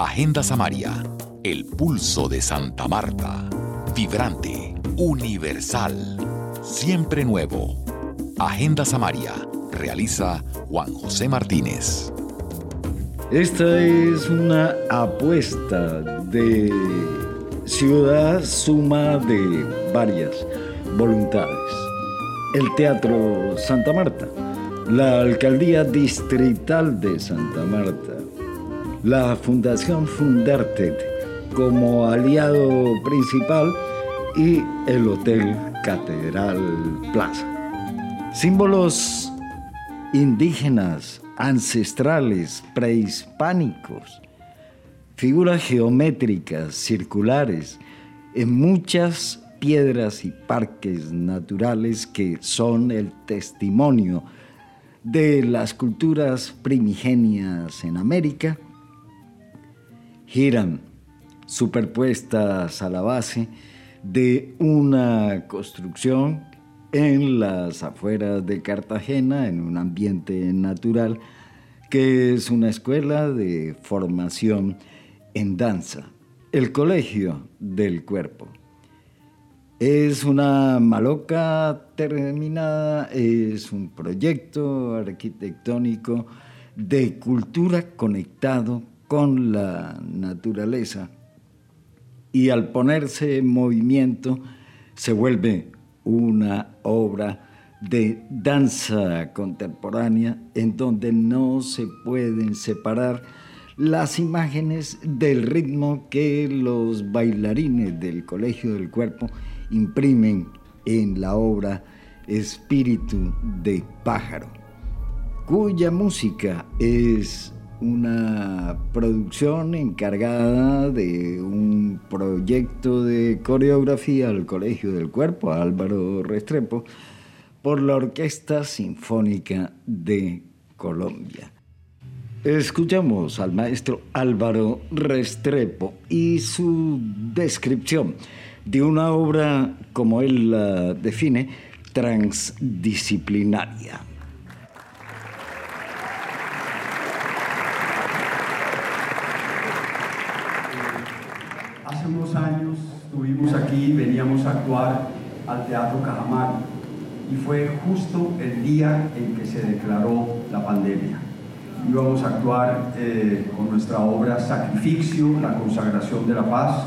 Agenda Samaria, el pulso de Santa Marta. Vibrante, universal, siempre nuevo. Agenda Samaria, realiza Juan José Martínez. Esta es una apuesta de ciudad suma de varias voluntades. El Teatro Santa Marta, la Alcaldía Distrital de Santa Marta, la Fundación Fundarte como aliado principal y el Hotel Catedral Plaza. Símbolos indígenas, ancestrales, prehispánicos, figuras geométricas, circulares, en muchas piedras y parques naturales que son el testimonio de las culturas primigenias en América giran superpuestas a la base de una construcción en las afueras de Cartagena, en un ambiente natural, que es una escuela de formación en danza, el Colegio del Cuerpo. Es una maloca terminada, es un proyecto arquitectónico de cultura conectado con la naturaleza. Y al ponerse en movimiento se vuelve una obra de danza contemporánea en donde no se pueden separar las imágenes del ritmo que los bailarines del Colegio del Cuerpo imprimen en la obra Espíritu de Pájaro, cuya música es una producción encargada de un proyecto de coreografía al Colegio del Cuerpo, Álvaro Restrepo, por la Orquesta Sinfónica de Colombia. Escuchamos al maestro Álvaro Restrepo y su descripción de una obra, como él la define, transdisciplinaria. Unos años estuvimos aquí, veníamos a actuar al Teatro Cajamar y fue justo el día en que se declaró la pandemia. Íbamos a actuar eh, con nuestra obra Sacrificio, la consagración de la paz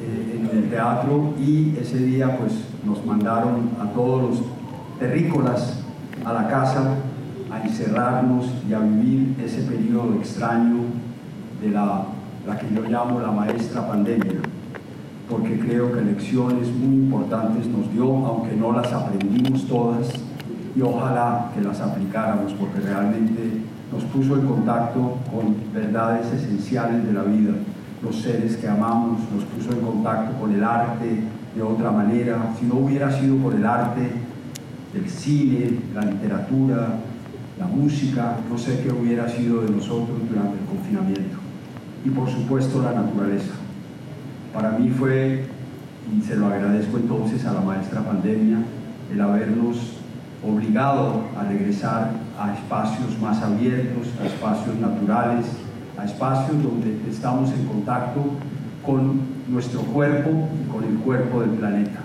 eh, en el teatro y ese día pues nos mandaron a todos los terrícolas a la casa a encerrarnos y a vivir ese periodo extraño de la la que yo llamo la maestra pandemia, porque creo que lecciones muy importantes nos dio, aunque no las aprendimos todas, y ojalá que las aplicáramos, porque realmente nos puso en contacto con verdades esenciales de la vida, los seres que amamos, nos puso en contacto con el arte de otra manera. Si no hubiera sido por el arte, el cine, la literatura, la música, no sé qué hubiera sido de nosotros durante el confinamiento y por supuesto la naturaleza. Para mí fue, y se lo agradezco entonces a la maestra pandemia, el habernos obligado a regresar a espacios más abiertos, a espacios naturales, a espacios donde estamos en contacto con nuestro cuerpo y con el cuerpo del planeta.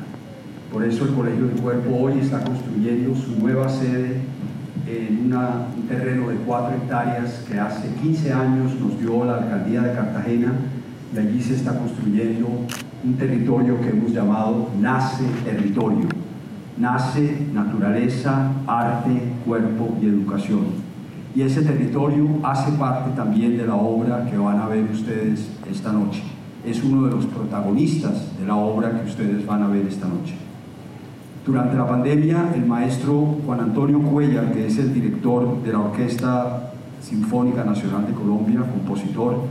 Por eso el Colegio del Cuerpo hoy está construyendo su nueva sede en terreno de 4 hectáreas que hace 15 años nos dio la alcaldía de Cartagena y allí se está construyendo un territorio que hemos llamado Nace Territorio. Nace naturaleza, arte, cuerpo y educación. Y ese territorio hace parte también de la obra que van a ver ustedes esta noche. Es uno de los protagonistas de la obra que ustedes van a ver esta noche. Durante la pandemia, el maestro Juan Antonio Cuellar, que es el director de la Orquesta Sinfónica Nacional de Colombia, compositor,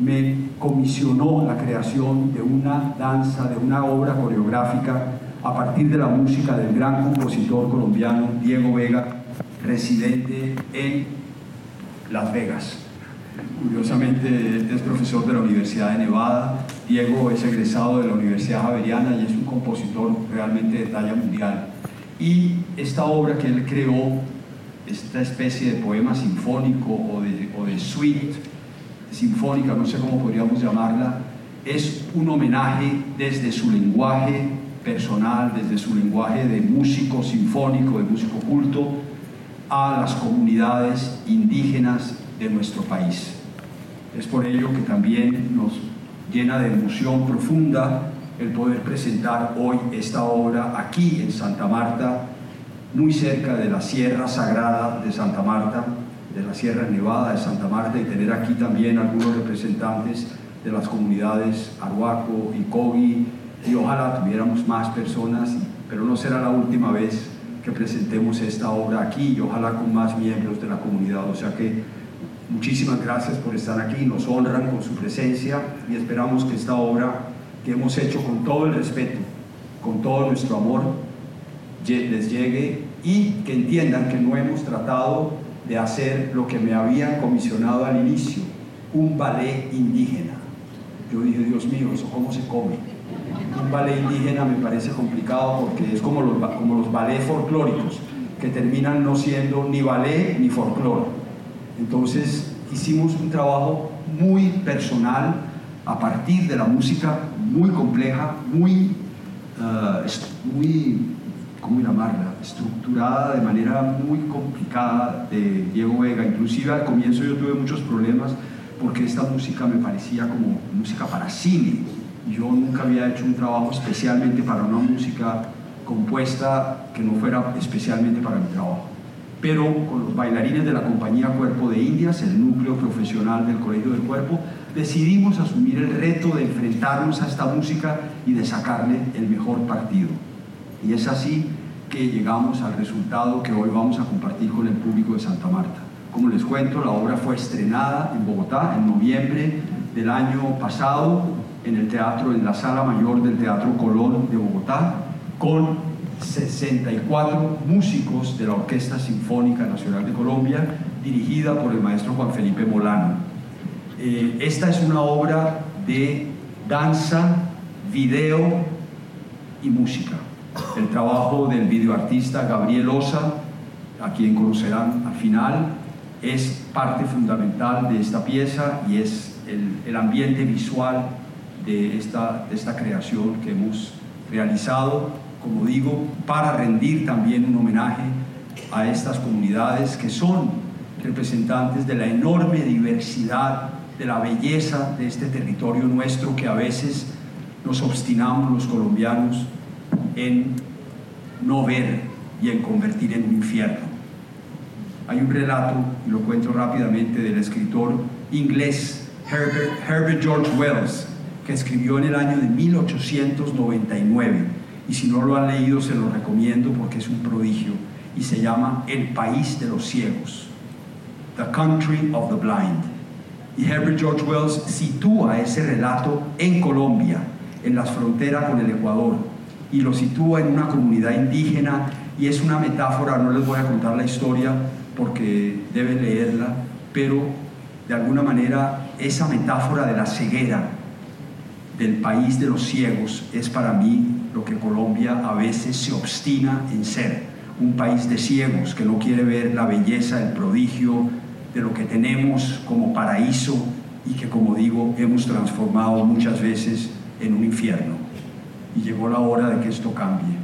me comisionó la creación de una danza, de una obra coreográfica a partir de la música del gran compositor colombiano Diego Vega, residente en Las Vegas. Curiosamente, es profesor de la Universidad de Nevada. Diego es egresado de la Universidad Javeriana y es compositor realmente de talla mundial. Y esta obra que él creó, esta especie de poema sinfónico o de, o de suite, sinfónica, no sé cómo podríamos llamarla, es un homenaje desde su lenguaje personal, desde su lenguaje de músico sinfónico, de músico culto, a las comunidades indígenas de nuestro país. Es por ello que también nos llena de emoción profunda el poder presentar hoy esta obra aquí en Santa Marta, muy cerca de la Sierra Sagrada de Santa Marta, de la Sierra Nevada de Santa Marta y tener aquí también algunos representantes de las comunidades Arhuaco y Cogi y ojalá tuviéramos más personas, pero no será la última vez que presentemos esta obra aquí y ojalá con más miembros de la comunidad. O sea que muchísimas gracias por estar aquí, nos honran con su presencia y esperamos que esta obra que hemos hecho con todo el respeto, con todo nuestro amor, les llegue y que entiendan que no hemos tratado de hacer lo que me habían comisionado al inicio, un ballet indígena. Yo dije, Dios mío, ¿eso cómo se come? Un ballet indígena me parece complicado porque es como los, como los ballets folclóricos, que terminan no siendo ni ballet ni folclore. Entonces hicimos un trabajo muy personal a partir de la música muy compleja, muy, uh, muy ¿cómo llamarla? Estructurada de manera muy complicada de Diego Vega. Inclusive al comienzo yo tuve muchos problemas porque esta música me parecía como música para cine. Yo nunca había hecho un trabajo especialmente para una música compuesta que no fuera especialmente para mi trabajo. Pero con los bailarines de la compañía Cuerpo de Indias, el núcleo profesional del Colegio del Cuerpo, decidimos asumir el reto de enfrentarnos a esta música y de sacarle el mejor partido. Y es así que llegamos al resultado que hoy vamos a compartir con el público de Santa Marta. Como les cuento, la obra fue estrenada en Bogotá en noviembre del año pasado en el teatro, en la sala mayor del Teatro Colón de Bogotá, con 64 músicos de la Orquesta Sinfónica Nacional de Colombia, dirigida por el maestro Juan Felipe Molano. Eh, esta es una obra de danza, video y música. El trabajo del videoartista Gabriel Osa, a quien conocerán al final, es parte fundamental de esta pieza y es el, ambiente visual de esta, de esta creación que hemos realizado, como digo, para rendir también un homenaje a estas comunidades que son representantes de la enorme diversidad, de la belleza de este territorio nuestro que a veces nos obstinamos los colombianos en no ver y en convertir en un infierno. Hay un relato, y lo cuento rápidamente, del escritor inglés Herbert, Herbert George Wells, que escribió en el año de 1899. Y si no lo han leído, se lo recomiendo porque es un prodigio. Y se llama El país de los ciegos, The Country of the Blind. Y Herbert George Wells sitúa ese relato en Colombia, en las fronteras con el Ecuador, y lo sitúa en una comunidad indígena y es una metáfora, no les voy a contar la historia porque deben leerla, pero de alguna manera esa metáfora de la ceguera del país de los ciegos es para mí lo que Colombia a veces se obstina en ser, un país de ciegos que no quiere ver la belleza, el prodigio de lo que tenemos como paraíso y que como digo hemos transformado muchas veces en un infierno y llegó la hora de que esto cambie.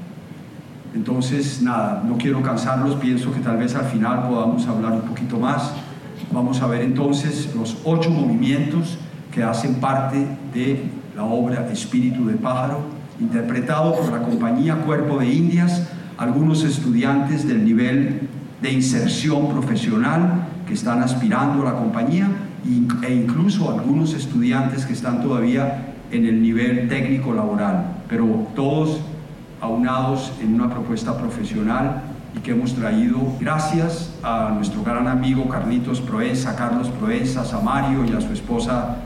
Entonces, nada, no quiero cansarlos, pienso que tal vez al final podamos hablar un poquito más. Vamos a ver entonces los ocho movimientos que hacen parte de la obra Espíritu de Pájaro, interpretado por la compañía Cuerpo de Indias, algunos estudiantes del nivel de inserción profesional que están aspirando a la compañía e incluso algunos estudiantes que están todavía en el nivel técnico laboral pero todos aunados en una propuesta profesional y que hemos traído gracias a nuestro gran amigo Carlitos Proenza, Carlos Proenza, a Mario y a su esposa,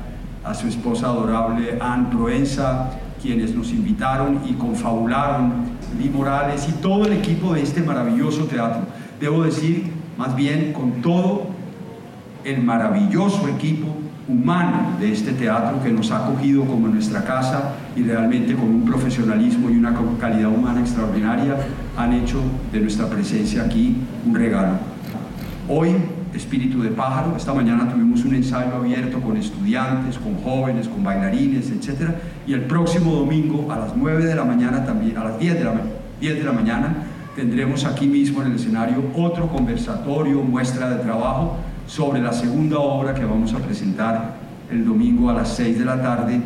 a su esposa adorable Ann Proenza, quienes nos invitaron y confabularon, Lee Morales y todo el equipo de este maravilloso teatro. Debo decir, más bien, con todo el maravilloso equipo humano de este teatro que nos ha acogido como nuestra casa y realmente con un profesionalismo y una calidad humana extraordinaria han hecho de nuestra presencia aquí un regalo. Hoy Espíritu de Pájaro. Esta mañana tuvimos un ensayo abierto con estudiantes, con jóvenes, con bailarines, etc. Y el próximo domingo a las 9 de la mañana también, a las 10 de la, 10 de la mañana, tendremos aquí mismo en el escenario otro conversatorio, muestra de trabajo sobre la segunda obra que vamos a presentar el domingo a las 6 de la tarde,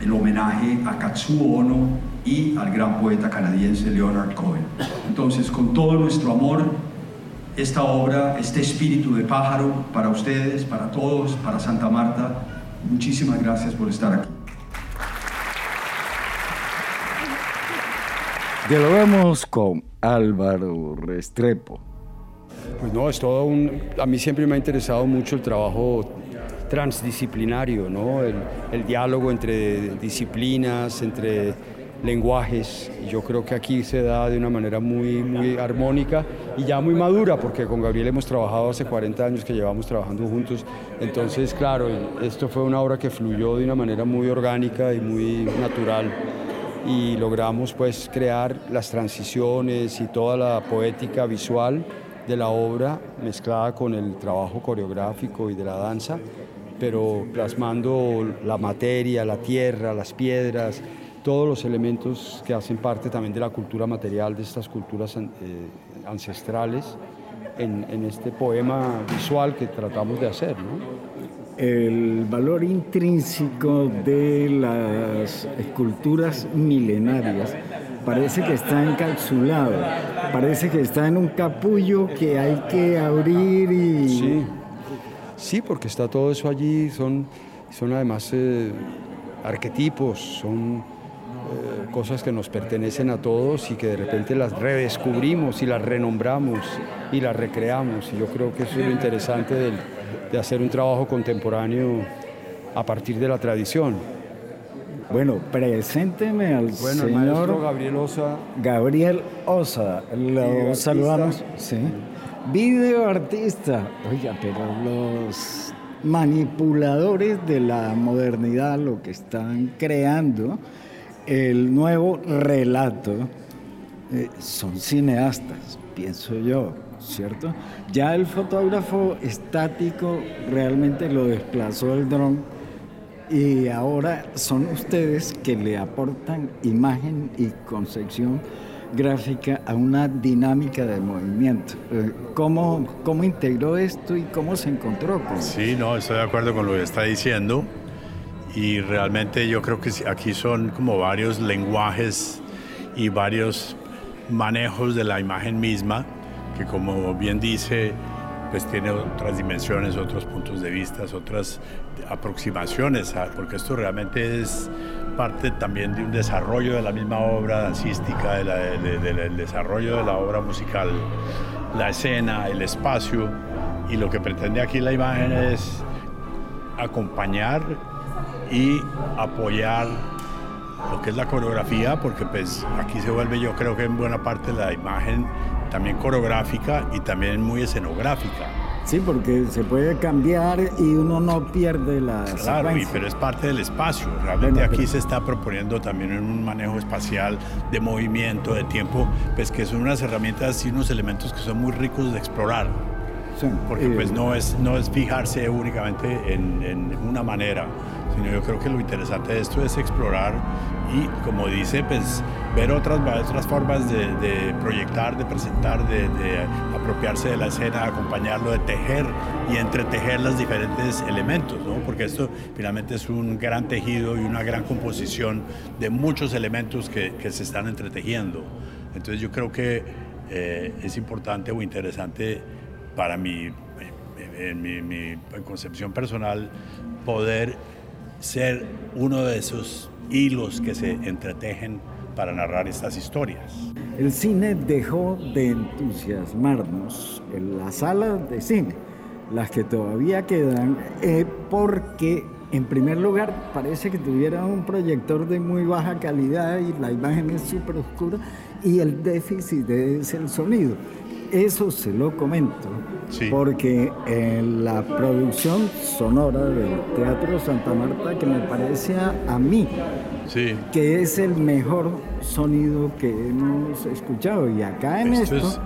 el homenaje a Katsuo Ono y al gran poeta canadiense Leonard Cohen. Entonces, con todo nuestro amor, esta obra, este espíritu de pájaro, para ustedes, para todos, para Santa Marta, muchísimas gracias por estar aquí. Dialogamos con Álvaro Restrepo. Pues no, es todo un... A mí siempre me ha interesado mucho el trabajo transdisciplinario, ¿no? el, el diálogo entre disciplinas, entre lenguajes. Yo creo que aquí se da de una manera muy, muy armónica y ya muy madura, porque con Gabriel hemos trabajado hace 40 años que llevamos trabajando juntos. Entonces, claro, esto fue una obra que fluyó de una manera muy orgánica y muy natural y logramos pues crear las transiciones y toda la poética visual de la obra mezclada con el trabajo coreográfico y de la danza, pero plasmando la materia, la tierra, las piedras, todos los elementos que hacen parte también de la cultura material de estas culturas eh, ancestrales en, en, este poema visual que tratamos de hacer. el valor intrínseco de las esculturas milenarias parece que está encapsulado, parece que está en un capullo que hay que abrir y... Sí, sí porque está todo eso allí, son, son además eh, arquetipos, son eh, cosas que nos pertenecen a todos y que de repente las redescubrimos y las renombramos y las recreamos. Y yo creo que eso es lo interesante de hacer un trabajo contemporáneo a partir de la tradición. Bueno, presénteme al señor Gabriel Osa. Gabriel Osa, lo saludamos. Sí. Video artista. Oiga, pero los manipuladores de la modernidad, lo que están creando, el nuevo relato, eh, son cineastas, pienso yo. ¿cierto? Ya el fotógrafo estático realmente lo desplazó el dron y ahora son ustedes que le aportan imagen y concepción gráfica a una dinámica de movimiento. Eh, ¿Cómo, cómo integró esto y cómo se encontró con Sí, no, estoy de acuerdo con lo que está diciendo y realmente yo creo que aquí son como varios lenguajes y varios manejos de la imagen misma que como bien dice, pues tiene otras dimensiones, otros puntos de vista, otras aproximaciones, porque esto realmente es parte también de un desarrollo de la misma obra dancística, del desarrollo de la obra musical, la escena, el espacio, y lo que pretende aquí la imagen es acompañar y apoyar lo que es la coreografía, porque pues aquí se vuelve yo creo que en buena parte la imagen también coreográfica y también muy escenográfica. Sí, porque se puede cambiar y uno no pierde la Claro, pero es parte del espacio. Realmente aquí se está proponiendo también un manejo espacial de movimiento, de tiempo, pues que son unas herramientas y unos elementos que son muy ricos de explorar. porque pues no es, no es fijarse únicamente en, en una manera, sino yo creo que lo interesante de esto es explorar y como dice, pues ver otras, otras formas de, proyectar, de presentar, de, apropiarse de la escena, acompañarlo, de tejer y entretejer los diferentes elementos, ¿no? porque esto finalmente es un gran tejido y una gran composición de muchos elementos que, se están entretejiendo. Entonces yo creo que eh, es importante o interesante para mí, en mi, mi concepción personal, poder ser uno de esos hilos que se entretejen para narrar estas historias. El cine dejó de entusiasmarnos en las salas de cine, las que todavía quedan, eh, porque en primer lugar parece que tuviera un proyector de muy baja calidad y la imagen es súper oscura y el déficit es el sonido. Eso se lo comento, porque en la producción sonora del Teatro Santa Marta, que me parece a, mí, que es el mejor sonido que hemos escuchado. Y acá en esto,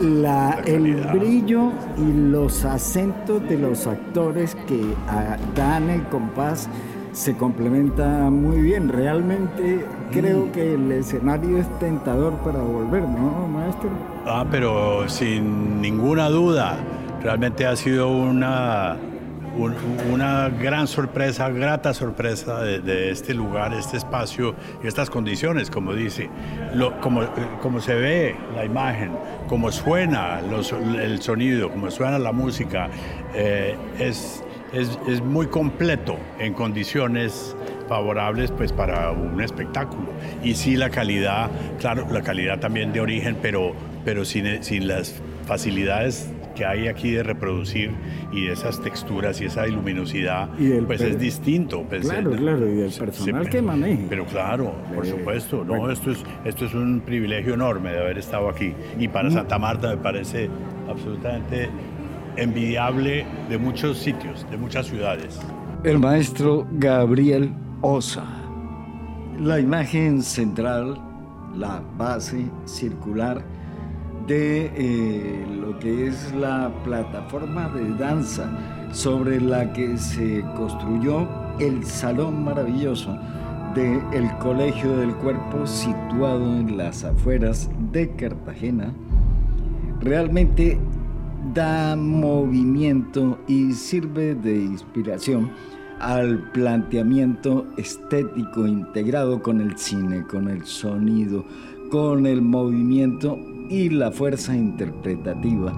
la, el brillo y los acentos de los actores que ah, dan el compás se complementa muy bien. Realmente creo mm. que el escenario es tentador para volver, ¿no, maestro? Ah, pero sin ninguna duda, realmente ha sido una una gran sorpresa, grata sorpresa de, este lugar, este espacio y estas condiciones, como dice, como, como se ve la imagen, como suena el sonido, como suena la música, eh, es, es, muy completo en condiciones favorables pues para un espectáculo. Y sí la calidad, claro, la calidad también de origen, pero, pero sin, sin las facilidades que hay aquí de reproducir y esas texturas y esa luminosidad, pues es distinto. Pues, claro, claro, y del personal que maneja. Pero claro, por supuesto, no, esto, es, esto es un privilegio enorme de haber estado aquí. Y para mm. Santa Marta me parece absolutamente envidiable de muchos sitios, de muchas ciudades. El maestro Gabriel Osa. La imagen central, la base circular, de eh, lo que es la plataforma de danza sobre la que se construyó el Salón Maravilloso del Colegio del Cuerpo situado en las afueras de Cartagena, realmente da movimiento y sirve de inspiración al planteamiento estético integrado con el cine, con el sonido, con el movimiento y la fuerza interpretativa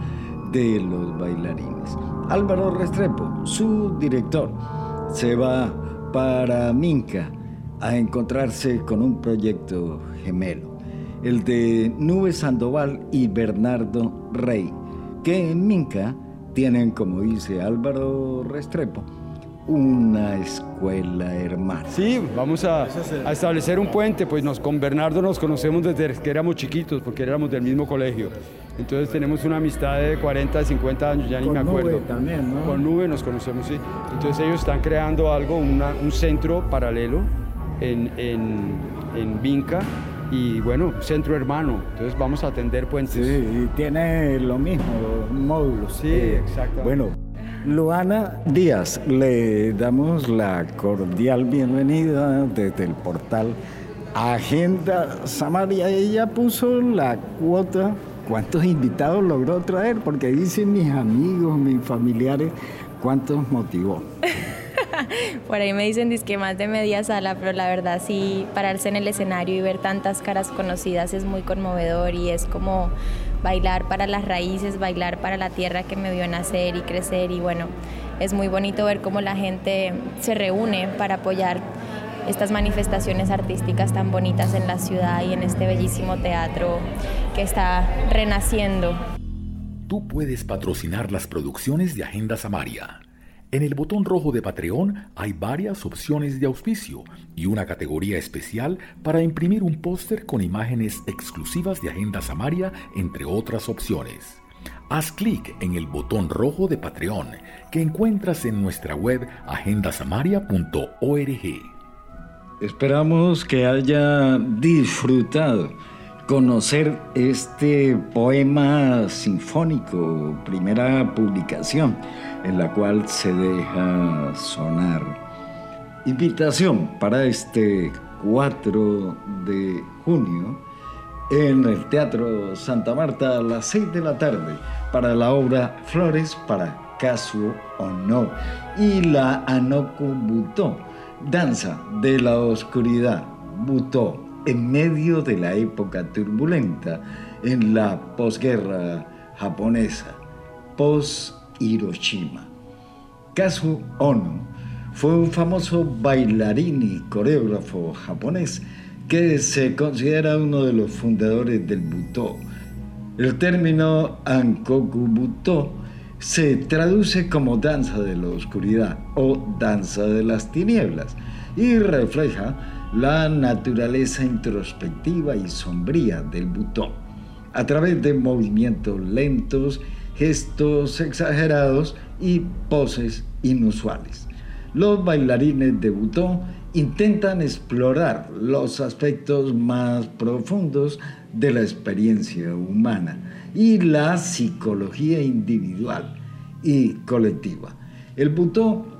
de los bailarines. Álvaro Restrepo, su director, se va para Minca a encontrarse con un proyecto gemelo, el de Nube Sandoval y Bernardo Rey, que en Minca tienen, como dice Álvaro Restrepo, una escuela hermana. Sí, vamos a, establecer un puente, pues nos, con Bernardo nos conocemos desde que éramos chiquitos, porque éramos del mismo colegio. Entonces tenemos una amistad de 40, 50 años, ya ni me acuerdo. Nube también, ¿no? Con Nube nos conocemos, sí. Entonces ellos están creando algo, un centro paralelo en, en, en Vinca y bueno, centro hermano, entonces vamos a atender puentes. Sí, y tiene lo mismo, módulos. Sí, exacto. Bueno, Luana Díaz, le damos la cordial bienvenida desde el portal Agenda Samaria. Ella puso la cuota. ¿Cuántos invitados logró traer? Porque dicen mis amigos, mis familiares, ¿cuántos motivó? Por ahí me dicen que más de media sala, pero la verdad sí, pararse en el escenario y ver tantas caras conocidas es muy conmovedor y es como bailar para las raíces, bailar para la tierra que me vio nacer y crecer y bueno, es muy bonito ver cómo la gente se reúne para apoyar estas manifestaciones artísticas tan bonitas en la ciudad y en este bellísimo teatro que está renaciendo. Tú puedes patrocinar las producciones de Agenda Samaria en el botón rojo de Patreon hay varias opciones de auspicio y una categoría especial para imprimir un póster con imágenes exclusivas de Agenda Samaria, entre otras opciones. Haz clic en el botón rojo de Patreon que encuentras en nuestra web agendasamaria.org. Esperamos que haya disfrutado conocer este poema sinfónico, primera publicación en la cual se deja sonar. Invitación para este 4 de junio en el Teatro Santa Marta a las 6 de la tarde para la obra Flores para Caso o No y la Anoko Butó, Danza de la Oscuridad, Butó, en medio de la época turbulenta en la posguerra japonesa, post Hiroshima. Kazu Ono fue un famoso bailarín y coreógrafo japonés que se considera uno de los fundadores del Butó. El término Ankoku Butó se traduce como danza de la oscuridad o danza de las tinieblas y refleja la naturaleza introspectiva y sombría del Butó a través de movimientos lentos gestos exagerados y poses inusuales. Los bailarines de Butón intentan explorar los aspectos más profundos de la experiencia humana y la psicología individual y colectiva. El Butó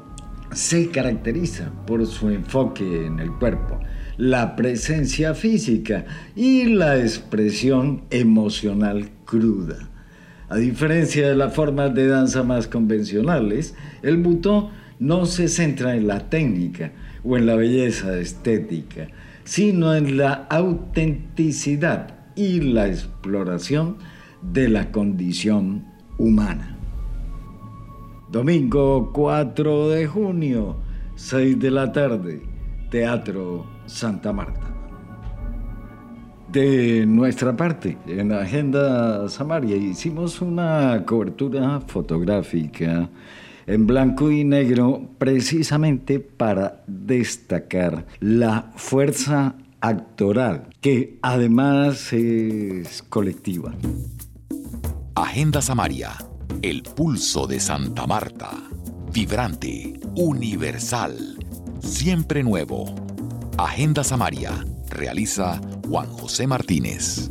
se caracteriza por su enfoque en el cuerpo, la presencia física y la expresión emocional cruda. A diferencia de las formas de danza más convencionales, el butó no se centra en la técnica o en la belleza estética, sino en la autenticidad y la exploración de la condición humana. Domingo 4 de junio, 6 de la tarde, Teatro Santa Marta. De nuestra parte, en Agenda Samaria hicimos una cobertura fotográfica en blanco y negro precisamente para destacar la fuerza actoral, que además es colectiva. Agenda Samaria, el pulso de Santa Marta, vibrante, universal, siempre nuevo. Agenda Samaria, realiza Juan José Martínez.